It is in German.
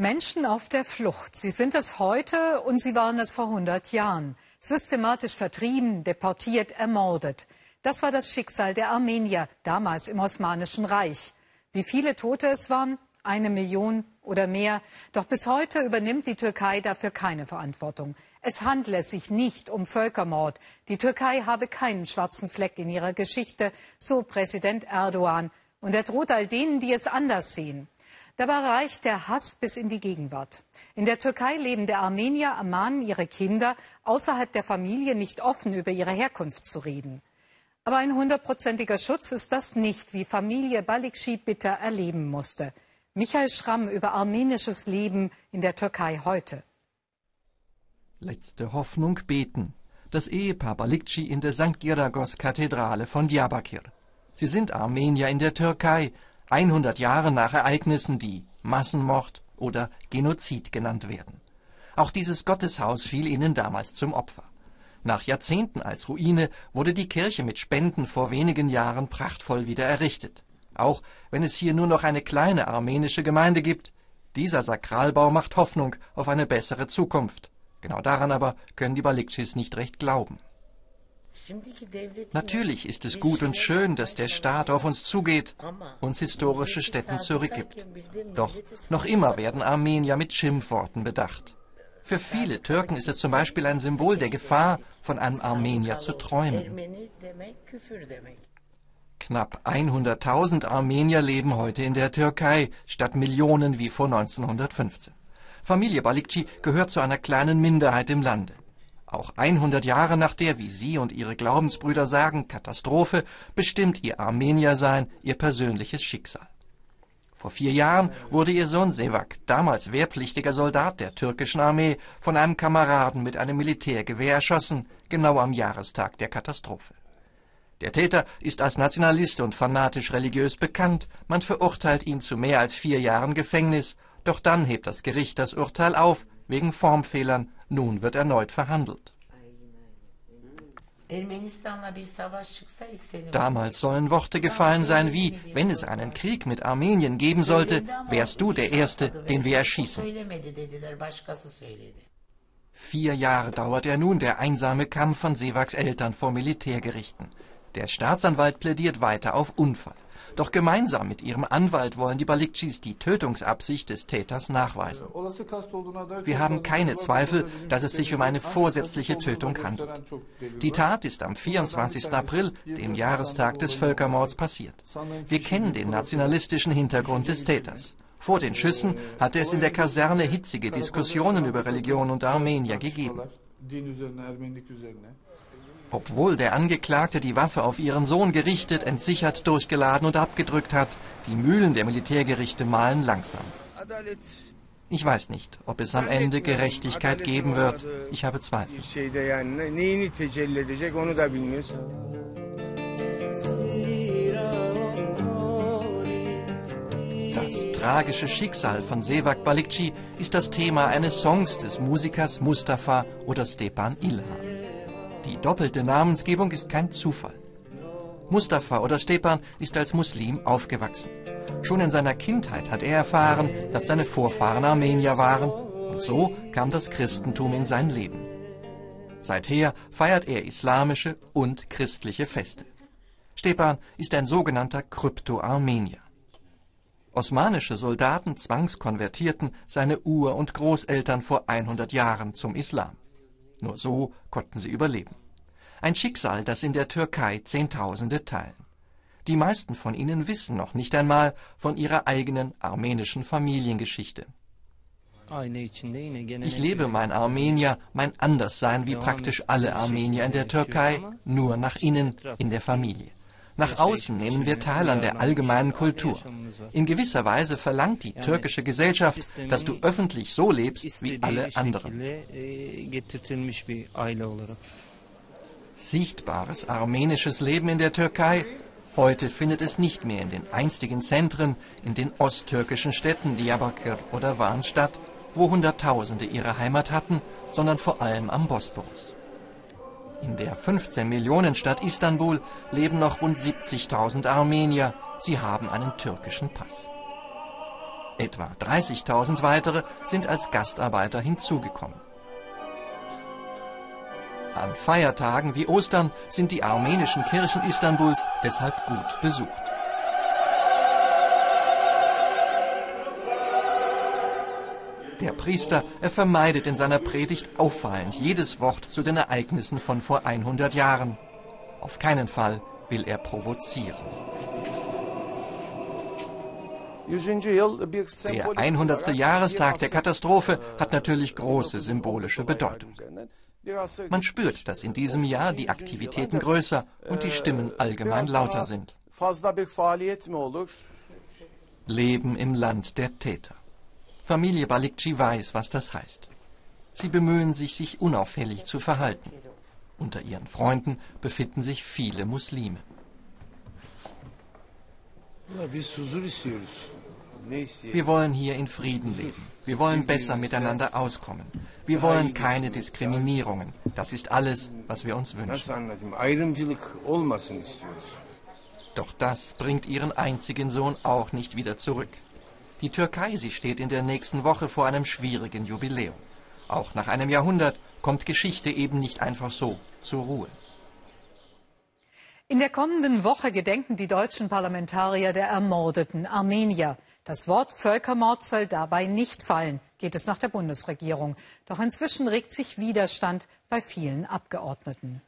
Menschen auf der Flucht. Sie sind es heute und sie waren es vor 100 Jahren. Systematisch vertrieben, deportiert, ermordet. Das war das Schicksal der Armenier, damals im Osmanischen Reich. Wie viele Tote es waren? Eine Million oder mehr. Doch bis heute übernimmt die Türkei dafür keine Verantwortung. Es handle sich nicht um Völkermord. Die Türkei habe keinen schwarzen Fleck in ihrer Geschichte, so Präsident Erdogan. Und er droht all denen, die es anders sehen. Dabei reicht der Hass bis in die Gegenwart. In der Türkei lebende Armenier ermahnen ihre Kinder, außerhalb der Familie nicht offen über ihre Herkunft zu reden. Aber ein hundertprozentiger Schutz ist das nicht, wie Familie Balikci bitter erleben musste. Michael Schramm über armenisches Leben in der Türkei heute. Letzte Hoffnung beten. Das Ehepaar Balikci in der St. Giragos-Kathedrale von Diyarbakir. Sie sind Armenier in der Türkei, 100 Jahre nach Ereignissen, die Massenmord oder Genozid genannt werden. Auch dieses Gotteshaus fiel ihnen damals zum Opfer. Nach Jahrzehnten als Ruine wurde die Kirche mit Spenden vor wenigen Jahren prachtvoll wieder errichtet. Auch wenn es hier nur noch eine kleine armenische Gemeinde gibt, dieser Sakralbau macht Hoffnung auf eine bessere Zukunft. Genau daran aber können die Balikcis nicht recht glauben. Natürlich ist es gut und schön, dass der Staat auf uns zugeht, uns historische Stätten zurückgibt. Doch noch immer werden Armenier mit Schimpfworten bedacht. Für viele Türken ist es zum Beispiel ein Symbol der Gefahr, von einem Armenier zu träumen. Knapp 100.000 Armenier leben heute in der Türkei, statt Millionen wie vor 1915. Familie Balikci gehört zu einer kleinen Minderheit im Lande. Auch 100 Jahre nach der, wie Sie und Ihre Glaubensbrüder sagen, Katastrophe, bestimmt Ihr Armeniersein Ihr persönliches Schicksal. Vor vier Jahren wurde Ihr Sohn Sevak, damals wehrpflichtiger Soldat der türkischen Armee, von einem Kameraden mit einem Militärgewehr erschossen, genau am Jahrestag der Katastrophe. Der Täter ist als Nationalist und fanatisch religiös bekannt, man verurteilt ihn zu mehr als vier Jahren Gefängnis, doch dann hebt das Gericht das Urteil auf, wegen Formfehlern nun wird erneut verhandelt. Damals sollen Worte gefallen sein wie, wenn es einen Krieg mit Armenien geben sollte, wärst du der Erste, den wir erschießen. Vier Jahre dauert er nun, der einsame Kampf von Sevaks Eltern vor Militärgerichten. Der Staatsanwalt plädiert weiter auf Unfall. Doch gemeinsam mit ihrem Anwalt wollen die Balikcis die Tötungsabsicht des Täters nachweisen. Wir haben keine Zweifel, dass es sich um eine vorsätzliche Tötung handelt. Die Tat ist am 24. April, dem Jahrestag des Völkermords, passiert. Wir kennen den nationalistischen Hintergrund des Täters. Vor den Schüssen hatte es in der Kaserne hitzige Diskussionen über Religion und Armenier gegeben. Obwohl der Angeklagte die Waffe auf ihren Sohn gerichtet, entsichert, durchgeladen und abgedrückt hat, die Mühlen der Militärgerichte mahlen langsam. Ich weiß nicht, ob es am Ende Gerechtigkeit geben wird. Ich habe Zweifel. Das tragische Schicksal von Sevak Balikci ist das Thema eines Songs des Musikers Mustafa oder Stepan Ilhan. Die doppelte Namensgebung ist kein Zufall. Mustafa oder Stepan ist als Muslim aufgewachsen. Schon in seiner Kindheit hat er erfahren, dass seine Vorfahren Armenier waren und so kam das Christentum in sein Leben. Seither feiert er islamische und christliche Feste. Stepan ist ein sogenannter Krypto-Armenier. Osmanische Soldaten zwangskonvertierten seine Ur- und Großeltern vor 100 Jahren zum Islam. Nur so konnten sie überleben. Ein Schicksal, das in der Türkei Zehntausende teilen. Die meisten von ihnen wissen noch nicht einmal von ihrer eigenen armenischen Familiengeschichte. Ich lebe mein Armenier, mein Anderssein wie praktisch alle Armenier in der Türkei, nur nach innen, in der Familie. Nach außen nehmen wir teil an der allgemeinen Kultur. In gewisser Weise verlangt die türkische Gesellschaft, dass du öffentlich so lebst wie alle anderen. Sichtbares armenisches Leben in der Türkei. Heute findet es nicht mehr in den einstigen Zentren, in den osttürkischen Städten Diyarbakir oder Van statt, wo Hunderttausende ihre Heimat hatten, sondern vor allem am Bosporus. In der 15 Millionen Stadt Istanbul leben noch rund 70.000 Armenier. Sie haben einen türkischen Pass. Etwa 30.000 weitere sind als Gastarbeiter hinzugekommen. An Feiertagen wie Ostern sind die armenischen Kirchen Istanbuls deshalb gut besucht. Der Priester, er vermeidet in seiner Predigt auffallend jedes Wort zu den Ereignissen von vor 100 Jahren. Auf keinen Fall will er provozieren. Der 100. Jahrestag der Katastrophe hat natürlich große symbolische Bedeutung. Man spürt, dass in diesem Jahr die Aktivitäten größer und die Stimmen allgemein lauter sind. Leben im Land der Täter. Familie Balikci weiß, was das heißt. Sie bemühen sich, sich unauffällig zu verhalten. Unter ihren Freunden befinden sich viele Muslime. Wir wollen hier in Frieden leben. Wir wollen besser miteinander auskommen. Wir wollen keine Diskriminierungen. Das ist alles, was wir uns wünschen. Doch das bringt ihren einzigen Sohn auch nicht wieder zurück. Die Türkei, sie steht in der nächsten Woche vor einem schwierigen Jubiläum. Auch nach einem Jahrhundert kommt Geschichte eben nicht einfach so zur Ruhe. In der kommenden Woche gedenken die deutschen Parlamentarier der ermordeten Armenier. Das Wort Völkermord soll dabei nicht fallen, geht es nach der Bundesregierung. Doch inzwischen regt sich Widerstand bei vielen Abgeordneten.